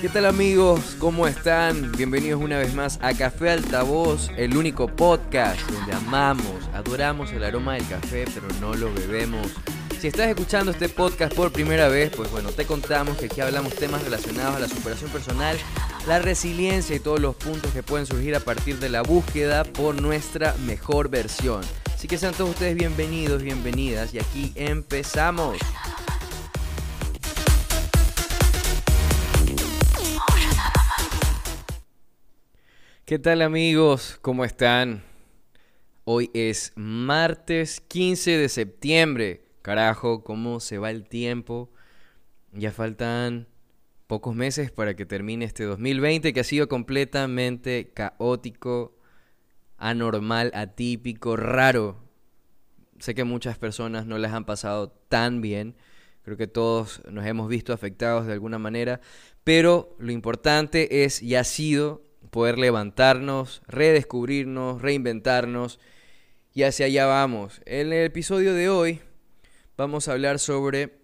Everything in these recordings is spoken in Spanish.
¿Qué tal amigos? ¿Cómo están? Bienvenidos una vez más a Café Altavoz, el único podcast donde amamos, adoramos el aroma del café, pero no lo bebemos. Si estás escuchando este podcast por primera vez, pues bueno, te contamos que aquí hablamos temas relacionados a la superación personal, la resiliencia y todos los puntos que pueden surgir a partir de la búsqueda por nuestra mejor versión. Así que sean todos ustedes bienvenidos, bienvenidas y aquí empezamos. ¿Qué tal amigos? ¿Cómo están? Hoy es martes 15 de septiembre. Carajo, ¿cómo se va el tiempo? Ya faltan pocos meses para que termine este 2020 que ha sido completamente caótico, anormal, atípico, raro. Sé que muchas personas no les han pasado tan bien. Creo que todos nos hemos visto afectados de alguna manera. Pero lo importante es y ha sido poder levantarnos, redescubrirnos, reinventarnos y hacia allá vamos. En el episodio de hoy vamos a hablar sobre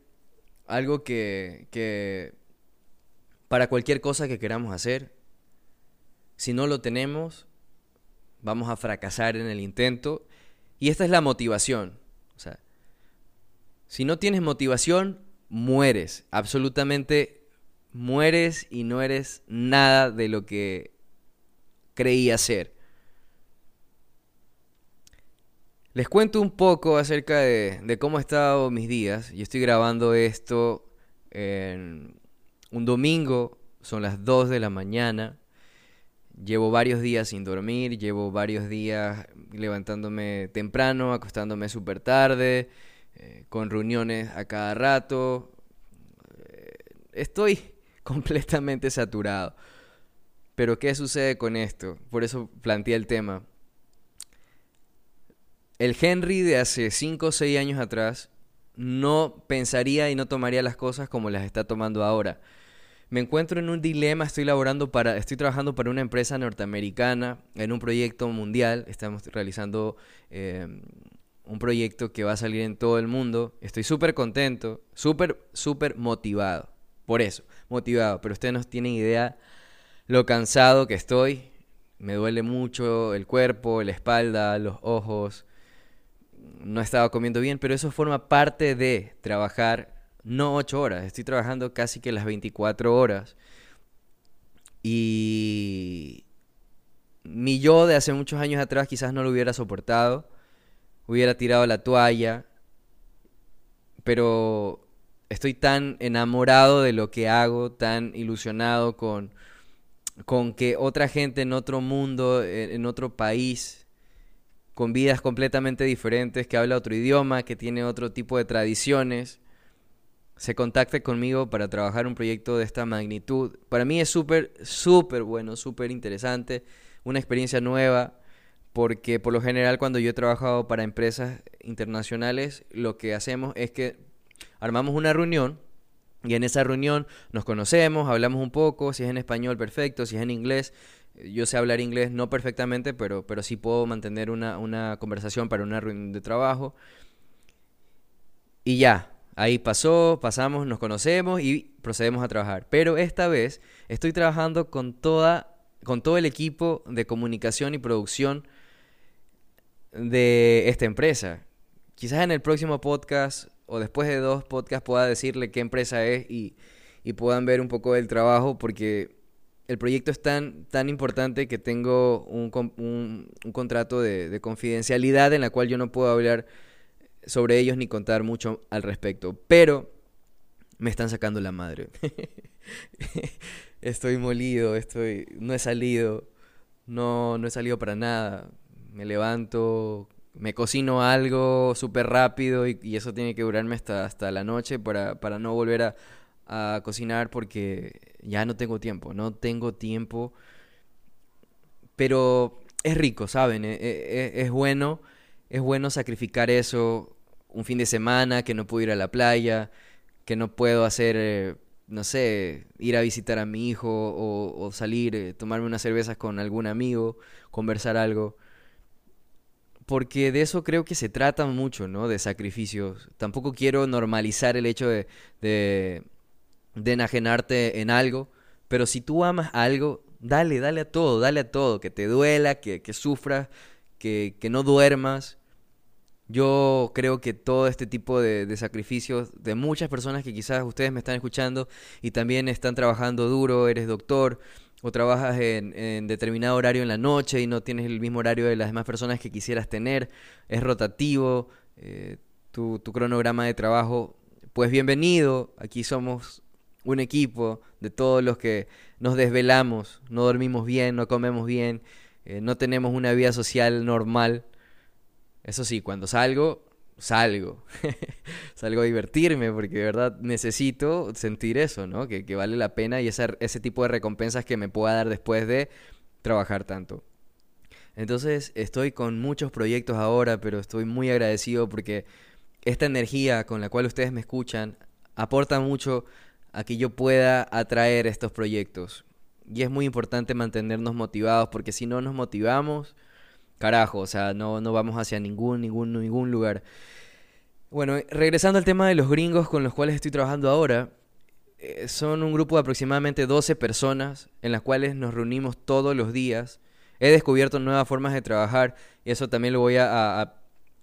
algo que, para cualquier cosa que queramos hacer, si no lo tenemos, vamos a fracasar en el intento. Y esta es la motivación. O sea, si no tienes motivación, mueres. Absolutamente mueres y no eres nada de lo que creía ser. Les cuento un poco acerca de, cómo han estado mis días. Yo estoy grabando esto en un domingo, son las 2 de la mañana. Llevo varios días sin dormir, llevo varios días levantándome temprano, acostándome súper tarde, eh, con reuniones a cada rato. Eh, estoy completamente saturado. Pero ¿qué sucede con esto? Por eso planteé el tema. El Henry de hace 5 o 6 años atrás no pensaría y no tomaría las cosas como las está tomando ahora. Me encuentro en un dilema, estoy laborando para, estoy trabajando para una empresa norteamericana en un proyecto mundial. Estamos realizando eh, un proyecto que va a salir en todo el mundo. Estoy súper contento, súper, súper motivado. Por eso, motivado. Pero ustedes no tienen idea lo cansado que estoy. Me duele mucho el cuerpo, la espalda, los ojos. No he estado comiendo bien, pero eso forma parte de trabajar no ocho horas. Estoy trabajando casi que las 24 horas. Y mi yo de hace muchos años atrás quizás no lo hubiera soportado. Hubiera tirado la toalla. Pero estoy tan enamorado de lo que hago, tan ilusionado con con que otra gente en otro mundo, en otro país, con vidas completamente diferentes, que habla otro idioma, que tiene otro tipo de tradiciones, se contacte conmigo para trabajar un proyecto de esta magnitud. Para mí es súper, súper bueno, súper interesante, una experiencia nueva, porque por lo general cuando yo he trabajado para empresas internacionales, lo que hacemos es que armamos una reunión y en esa reunión nos conocemos, hablamos un poco, si es en español perfecto, si es en inglés. Yo sé hablar inglés no perfectamente, pero, pero sí puedo mantener una, una conversación para una reunión de trabajo. Y ya, ahí pasó, pasamos, nos conocemos y procedemos a trabajar. Pero esta vez estoy trabajando con, toda, con todo el equipo de comunicación y producción de esta empresa. Quizás en el próximo podcast o después de dos podcasts pueda decirle qué empresa es y, puedan ver un poco del trabajo porque el proyecto es tan, tan importante que tengo un, un, contrato de, de, confidencialidad en la cual yo no puedo hablar sobre ellos ni contar mucho al respecto. Pero me están sacando la madre. estoy molido, estoy, no he salido, no, no he salido para nada. Me levanto, me cocino algo súper rápido y, eso tiene que durarme hasta, hasta la noche para, no volver a, cocinar porque ya no tengo tiempo, no tengo tiempo. Pero es rico, ¿saben? E, e, e, es, bueno, es bueno sacrificar eso un fin de semana, que no puedo ir a la playa, que no puedo hacer, eh, no sé, ir a visitar a mi hijo o, salir, eh, tomarme unas cervezas con algún amigo, conversar algo. Porque de eso creo que se trata mucho, ¿no? De sacrificios. Tampoco quiero normalizar el hecho de, de, de enajenarte en algo, pero si tú amas algo, dale, dale a todo, dale a todo, que te duela, que, que sufras, que, que no duermas, yo creo que todo este tipo de, sacrificios de muchas personas que quizás ustedes me están escuchando y también están trabajando duro, eres doctor o trabajas en, determinado horario en la noche y no tienes el mismo horario de las demás personas que quisieras tener, es rotativo, eh, tu, tu cronograma de trabajo, pues bienvenido, aquí somos un equipo de todos los que nos desvelamos, no dormimos bien, no comemos bien, eh, no tenemos una vida social normal eso sí, cuando salgo, salgo. salgo a divertirme porque de verdad necesito sentir eso, ¿no? Que, vale la pena y ese, ese tipo de recompensas que me pueda dar después de trabajar tanto. Entonces estoy con muchos proyectos ahora, pero estoy muy agradecido porque esta energía con la cual ustedes me escuchan aporta mucho a que yo pueda atraer estos proyectos. Y es muy importante mantenernos motivados porque si no nos motivamos, carajo, o sea, no, no vamos hacia ningún, ningún, ningún lugar. Bueno, regresando al tema de los gringos con los cuales estoy trabajando ahora, eh, son un grupo de aproximadamente 12 personas en las cuales nos reunimos todos los días. He descubierto nuevas formas de trabajar y eso también lo voy a,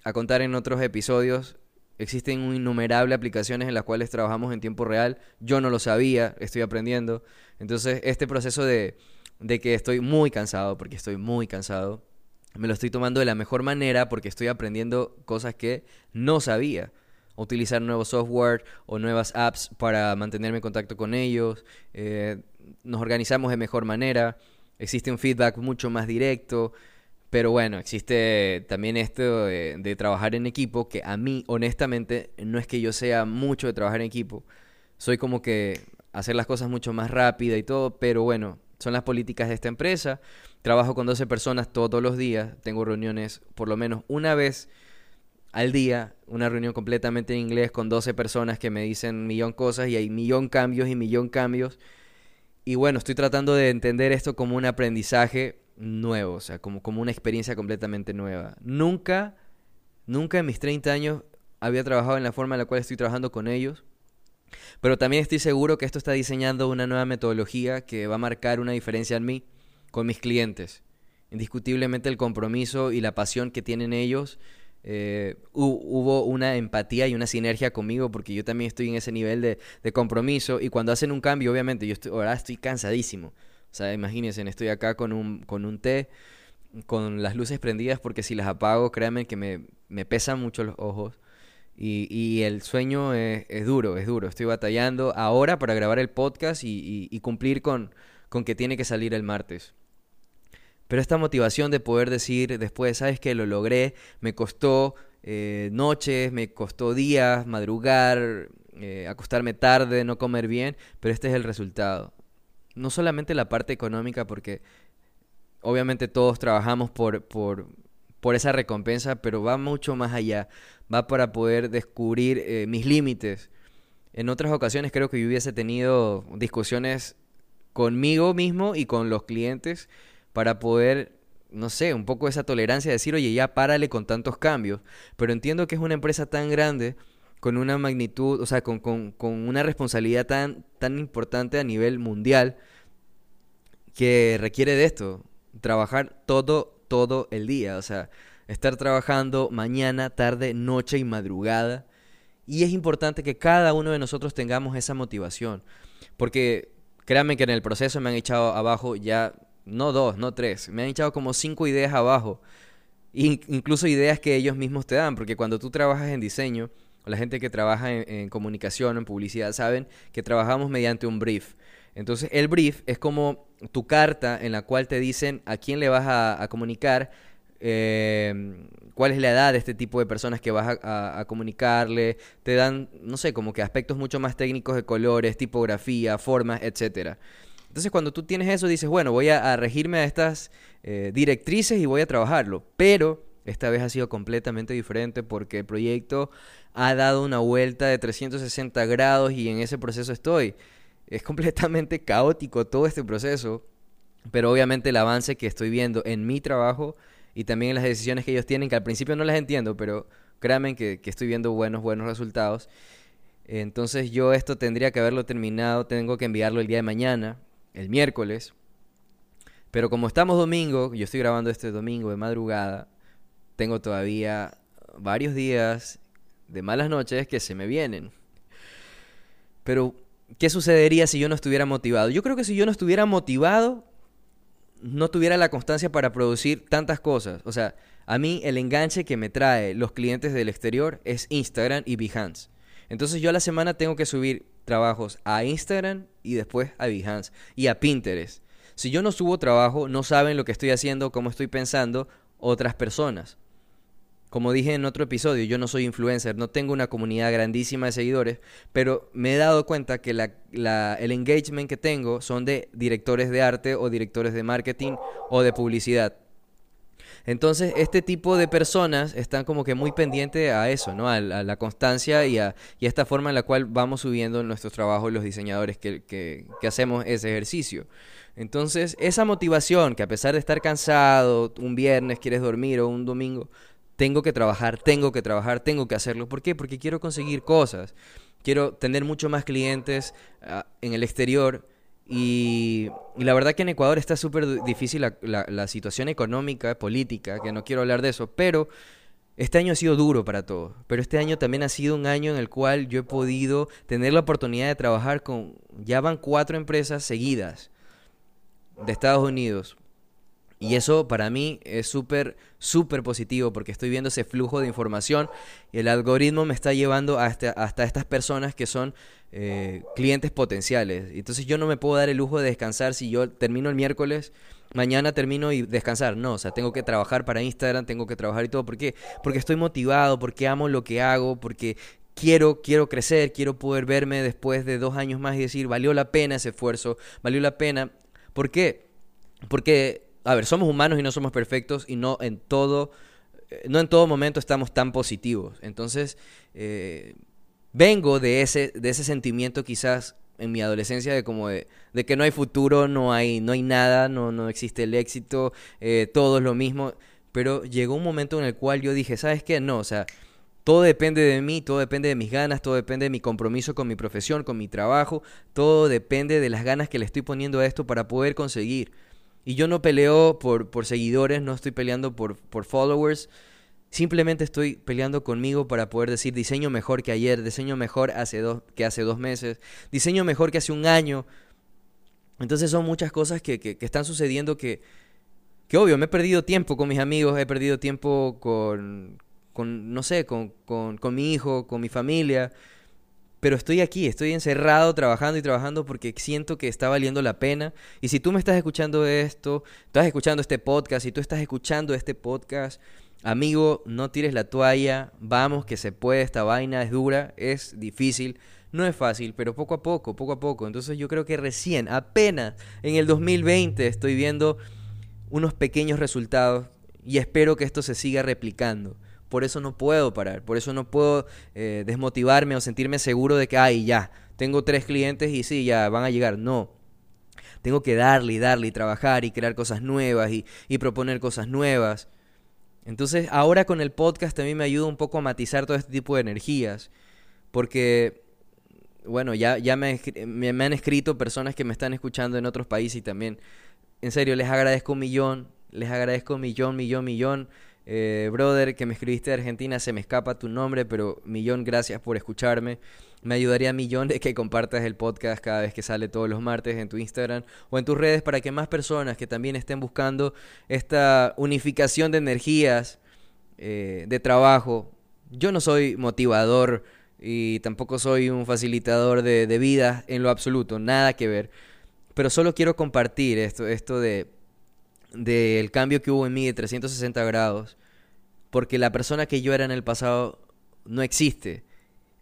a contar en otros episodios. Existen innumerables aplicaciones en las cuales trabajamos en tiempo real. Yo no lo sabía, estoy aprendiendo. Entonces, este proceso de, de que estoy muy cansado, porque estoy muy cansado, me lo estoy tomando de la mejor manera porque estoy aprendiendo cosas que no sabía. Utilizar nuevos software o nuevas apps para mantenerme en contacto con ellos. Eh, nos organizamos de mejor manera. Existe un feedback mucho más directo. Pero bueno, existe también esto de, trabajar en equipo, que a mí honestamente no es que yo sea mucho de trabajar en equipo. Soy como que hacer las cosas mucho más rápida y todo, pero bueno, son las políticas de esta empresa. Trabajo con 12 personas todos los días. Tengo reuniones por lo menos una vez al día. Una reunión completamente en inglés con 12 personas que me dicen millón cosas y hay millón cambios y millón cambios. Y bueno, estoy tratando de entender esto como un aprendizaje nuevo, o sea, como, como una experiencia completamente nueva. Nunca, nunca en mis 30 años había trabajado en la forma en la cual estoy trabajando con ellos. Pero también estoy seguro que esto está diseñando una nueva metodología que va a marcar una diferencia en mí con mis clientes. Indiscutiblemente el compromiso y la pasión que tienen ellos, eh, hubo una empatía y una sinergia conmigo porque yo también estoy en ese nivel de, compromiso y cuando hacen un cambio, obviamente, yo ahora estoy cansadísimo. O sea, imagínense, estoy acá con un, con un té, con las luces prendidas porque si las apago, créanme que me, me pesan mucho los ojos. Y, y, el sueño es, duro, es duro. Estoy batallando ahora para grabar el podcast y, y, cumplir con, con, que tiene que salir el martes. Pero esta motivación de poder decir después, sabes que lo logré, me costó eh, noches, me costó días, madrugar, eh, acostarme tarde, no comer bien, pero este es el resultado. No solamente la parte económica, porque obviamente todos trabajamos por, por, por esa recompensa, pero va mucho más allá. Va para poder descubrir eh, mis límites. En otras ocasiones creo que yo hubiese tenido discusiones conmigo mismo y con los clientes para poder, no sé, un poco esa tolerancia de decir, oye, ya párale con tantos cambios. Pero entiendo que es una empresa tan grande, con una magnitud, o sea, con, con, con una responsabilidad tan, tan importante a nivel mundial, que requiere de esto, trabajar todo todo el día. O sea, estar trabajando mañana, tarde, noche y madrugada. Y es importante que cada uno de nosotros tengamos esa motivación. Porque créanme que en el proceso me han echado abajo ya, no dos, no tres, me han echado como cinco ideas abajo. incluso ideas que ellos mismos te dan. Porque cuando tú trabajas en diseño, la gente que trabaja en, en comunicación, en publicidad, saben que trabajamos mediante un brief. Entonces el brief es como tu carta en la cual te dicen a quién le vas a, comunicar, eh, cuál es la edad de este tipo de personas que vas a, comunicarle, te dan, no sé, como que aspectos mucho más técnicos de colores, tipografía, formas, etc. Entonces cuando tú tienes eso dices, bueno, voy a, regirme a estas eh, directrices y voy a trabajarlo, pero esta vez ha sido completamente diferente porque el proyecto ha dado una vuelta de 360 grados y en ese proceso estoy. es completamente caótico todo este proceso, pero obviamente el avance que estoy viendo en mi trabajo y también en las decisiones que ellos tienen, que al principio no las entiendo, pero créanme que, que estoy viendo buenos, buenos resultados. Entonces yo esto tendría que haberlo terminado, tengo que enviarlo el día de mañana, el miércoles. Pero como estamos domingo, yo estoy grabando este domingo de madrugada, tengo todavía varios días de malas noches que se me vienen. Pero, ¿qué sucedería si yo no estuviera motivado? Yo creo que si yo no estuviera motivado, no tuviera la constancia para producir tantas cosas. O sea, a mí el enganche que me trae los clientes del exterior es Instagram y Behance. Entonces yo a la semana tengo que subir trabajos a Instagram y después a Behance y a Pinterest. Si yo no subo trabajo, no saben lo que estoy haciendo, cómo estoy pensando otras personas. Como dije en otro episodio, yo no soy influencer, no tengo una comunidad grandísima de seguidores, pero me he dado cuenta que el engagement que tengo son de directores de arte o directores de marketing o de publicidad. Entonces, este tipo de personas están como que muy pendientes a eso, ¿no? A, la constancia y a, esta forma en la cual vamos subiendo nuestros trabajos los diseñadores que, que hacemos ese ejercicio. Entonces, esa motivación que a pesar de estar cansado, un viernes quieres dormir o un domingo, tengo que trabajar, tengo que trabajar, tengo que hacerlo. ¿Por qué? Porque quiero conseguir cosas. Quiero tener mucho más clientes ah, en el exterior. Y, la verdad que en Ecuador está súper difícil la, situación económica, política, que no quiero hablar de eso, pero este año ha sido duro para todos. Pero este año también ha sido un año en el cual yo he podido tener la oportunidad de trabajar con, ya van cuatro empresas seguidas de Estados Unidos, y eso para mí es súper, súper positivo porque estoy viendo ese flujo de información y el algoritmo me está llevando hasta, hasta estas personas que son eh, clientes potenciales. Entonces yo no me puedo dar el lujo de descansar si yo termino el miércoles, mañana termino y descansar. No, o sea, tengo que trabajar para Instagram, tengo que trabajar y todo. ¿Por qué? Porque estoy motivado, porque amo lo que hago, porque quiero, quiero crecer, quiero poder verme después de dos años más y decir, valió la pena ese esfuerzo, valió la pena. ¿Por qué? Porque a ver, somos humanos y no somos perfectos y no en todo, eh, no en todo momento estamos tan positivos. Entonces, eh, vengo de ese, de ese sentimiento quizás en mi adolescencia de como de, que no hay futuro, no hay, no hay nada, no, no existe el éxito, eh, todo es lo mismo. Pero llegó un momento en el cual yo dije, ¿sabes qué? No, o sea, todo depende de mí, todo depende de mis ganas, todo depende de mi compromiso con mi profesión, con mi trabajo, todo depende de las ganas que le estoy poniendo a esto para poder conseguir. Y yo no peleo por, por seguidores, no estoy peleando por, por followers. Simplemente estoy peleando conmigo para poder decir diseño mejor que ayer, diseño mejor hace dos, que hace dos meses, diseño mejor que hace un año. Entonces son muchas cosas que, que, están sucediendo que, que, obvio, me he perdido tiempo con mis amigos, he perdido tiempo con, con no sé, con, con, con mi hijo, con mi familia pero estoy aquí, estoy encerrado trabajando y trabajando porque siento que está valiendo la pena. Y si tú me estás escuchando esto, estás escuchando este podcast, si tú estás escuchando este podcast, amigo, no tires la toalla, vamos que se puede, esta vaina es dura, es difícil. No es fácil, pero poco a poco, poco a poco. Entonces yo creo que recién, apenas en el 2020 estoy viendo unos pequeños resultados y espero que esto se siga replicando por eso no puedo parar, por eso no puedo eh, desmotivarme o sentirme seguro de que, ay, ya, tengo tres clientes y sí, ya van a llegar. No, tengo que darle y darle y trabajar y crear cosas nuevas y, proponer cosas nuevas. Entonces, ahora con el podcast también me ayuda un poco a matizar todo este tipo de energías, porque, bueno, ya, ya me, me, me han escrito personas que me están escuchando en otros países y también, en serio, les agradezco un millón, les agradezco un millón, millón, millón eh, brother, que me escribiste de Argentina, se me escapa tu nombre, pero millón gracias por escucharme. Me ayudaría millón de que compartas el podcast cada vez que sale todos los martes en tu Instagram o en tus redes para que más personas que también estén buscando esta unificación de energías, eh, de trabajo. Yo no soy motivador y tampoco soy un facilitador de, de vida en lo absoluto, nada que ver. Pero solo quiero compartir esto, esto de del cambio que hubo en mí de 360 grados, porque la persona que yo era en el pasado no existe.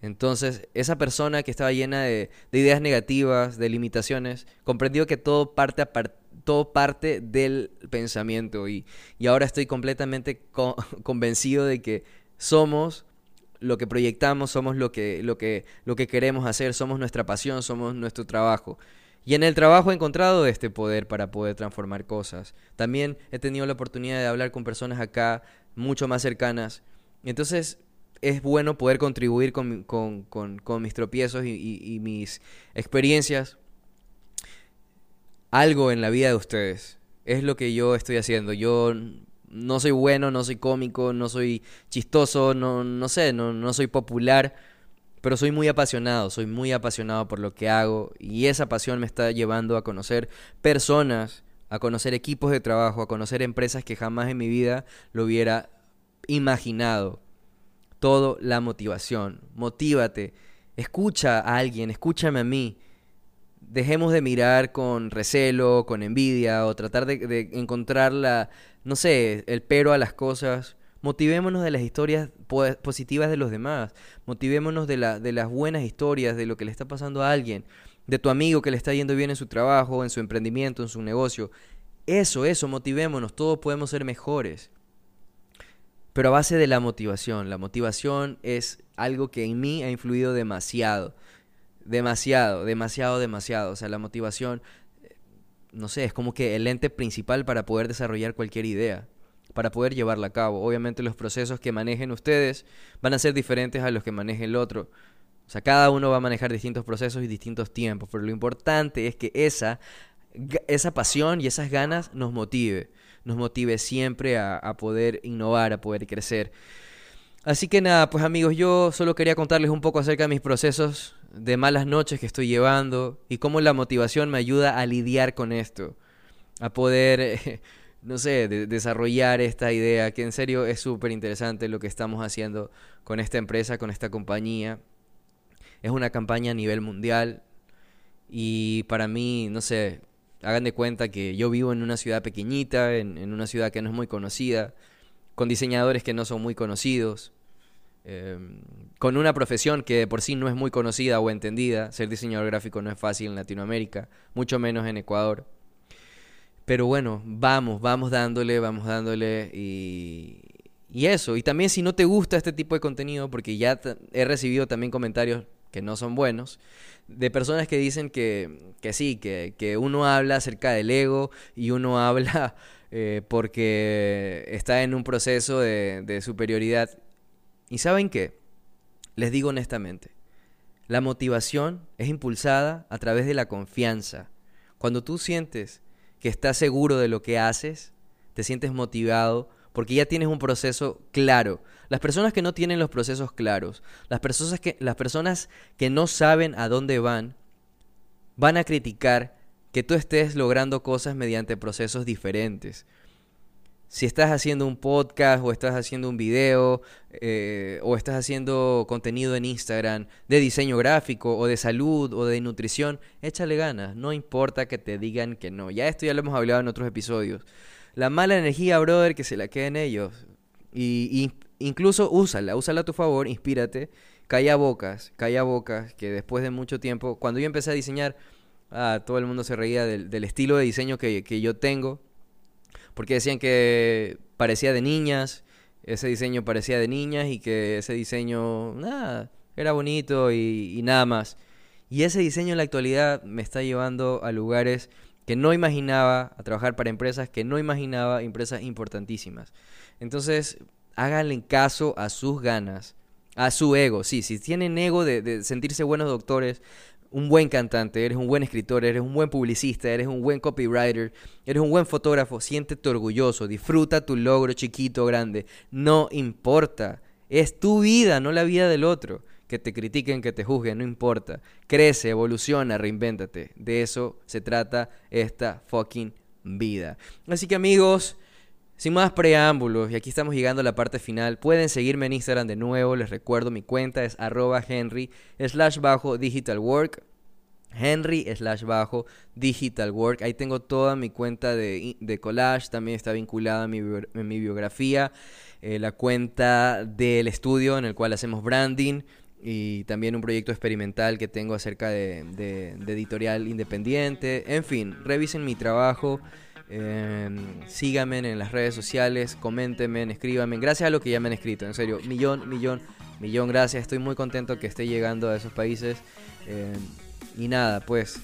Entonces, esa persona que estaba llena de, ideas negativas, de limitaciones, comprendió que todo parte, todo parte del pensamiento y, ahora estoy completamente convencido de que somos lo que proyectamos, somos lo que, lo que, lo que queremos hacer, somos nuestra pasión, somos nuestro trabajo. Y en el trabajo he encontrado este poder para poder transformar cosas. También he tenido la oportunidad de hablar con personas acá mucho más cercanas. Entonces es bueno poder contribuir con, mis tropiezos y mis experiencias algo en la vida de ustedes. Es lo que yo estoy haciendo. Yo no soy bueno, no soy cómico, no soy chistoso, no, no sé, no, no soy popular, pero soy muy apasionado, soy muy apasionado por lo que hago y esa pasión me está llevando a conocer personas, a conocer equipos de trabajo, a conocer empresas que jamás en mi vida lo hubiera imaginado. Todo la motivación. Motívate. Escucha a alguien, escúchame a mí dejemos de mirar con recelo, con envidia o tratar de, encontrar la, no sé, el pero a las cosas. Motivémonos de las historias positivas de los demás. Motivémonos de, la, de las buenas historias, de lo que le está pasando a alguien, de tu amigo que le está yendo bien en su trabajo, en su emprendimiento, en su negocio. Eso, eso, motivémonos. Todos podemos ser mejores. Pero a base de la motivación. La motivación es algo que en mí ha influido demasiado. Demasiado, demasiado, demasiado. O sea, la motivación, no sé, es como que el ente principal para poder desarrollar cualquier idea, para poder llevarla a cabo. Obviamente los procesos que manejen ustedes van a ser diferentes a los que maneje el otro. O sea, cada uno va a manejar distintos procesos y distintos tiempos, pero lo importante es que esa, esa pasión y esas ganas nos motive, nos motive siempre a, a poder innovar, a poder crecer. Así que nada, pues amigos, yo solo quería contarles un poco acerca de mis procesos de malas noches que estoy llevando y cómo la motivación me ayuda a lidiar con esto, a poder, no sé, desarrollar esta idea, que en serio es súper interesante lo que estamos haciendo con esta empresa, con esta compañía. Es una campaña a nivel mundial y para mí, no sé, hagan de cuenta que yo vivo en una ciudad pequeñita, en, una ciudad que no es muy conocida, con diseñadores que no son muy conocidos Em, con una profesión que por sí no es muy conocida o entendida. Ser diseñador gráfico no es fácil en Latinoamérica, mucho menos en Ecuador. Pero bueno, vamos, vamos dándole, vamos dándole y eso. Y también si no te gusta este tipo de contenido, porque ya he recibido también comentarios que no son buenos, de personas que dicen que, que sí, que, que, uno habla acerca del ego y uno habla eh, porque está en un proceso de, de superioridad. ¿Y saben qué? Les digo honestamente, la motivación es impulsada a través de la confianza. Cuando tú sientes que estás seguro de lo que haces, te sientes motivado porque ya tienes un proceso claro. Las personas que no tienen los procesos claros, las personas que, las personas que no saben a dónde van, van a criticar que tú estés logrando cosas mediante procesos diferentes si estás haciendo un podcast o estás haciendo un video eh, o estás haciendo contenido en Instagram de diseño gráfico o de salud o de nutrición, échale ganas, no importa que te digan que no. Ya esto ya lo hemos hablado en otros episodios. La mala energía, brother, que se la queden ellos. Y, incluso úsala, úsala a tu favor, inspírate, calla bocas, calla bocas, que después de mucho tiempo, cuando yo empecé a diseñar, ah, todo el mundo se reía del, estilo de diseño que, que yo tengo porque decían que parecía de niñas, ese diseño parecía de niñas y que ese diseño, nada, era bonito y, nada más. Y ese diseño en la actualidad me está llevando a lugares que no imaginaba, a trabajar para empresas que no imaginaba, empresas importantísimas. Entonces, háganle caso a sus ganas, a su ego. Sí, si tienen ego de, sentirse buenos doctores, un buen cantante, eres un buen escritor, eres un buen publicista, eres un buen copywriter, eres un buen fotógrafo, siéntete orgulloso, disfruta tu logro chiquito grande, no importa, es tu vida, no la vida del otro. Que te critiquen, que te juzguen, no importa. Crece, evoluciona, reinvéntate. De eso se trata esta fucking vida. Así que amigos, sin más preámbulos, y aquí estamos llegando a la parte final, pueden seguirme en Instagram de nuevo, les recuerdo mi cuenta es arroba henry slash bajo digital. Henry slash bajo digital. Ahí tengo toda mi cuenta de, collage, también está vinculada a mi, mi biografía, eh, la cuenta del estudio en el cual hacemos branding y también un proyecto experimental que tengo acerca de, editorial independiente. En fin, revisen mi trabajo. Eh, síganme en las redes sociales, coméntenme, escríbanme. Gracias a lo que ya me han escrito, en serio, millón, millón millón gracias. Estoy muy contento que esté llegando a esos países. Eh, y nada, pues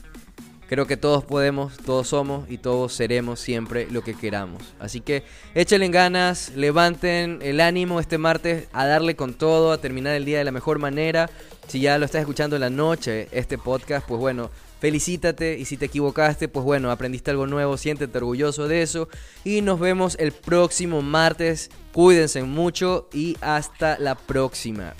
creo que todos podemos, todos somos y todos seremos siempre lo que queramos. Así que échenle ganas, levanten el ánimo este martes a darle con todo, a terminar el día de la mejor manera. Si ya lo estás escuchando en la noche, este podcast, pues bueno, felicítate y si te equivocaste, pues bueno, aprendiste algo nuevo, siéntete orgulloso de eso y nos vemos el próximo martes. Cuídense mucho y hasta la próxima.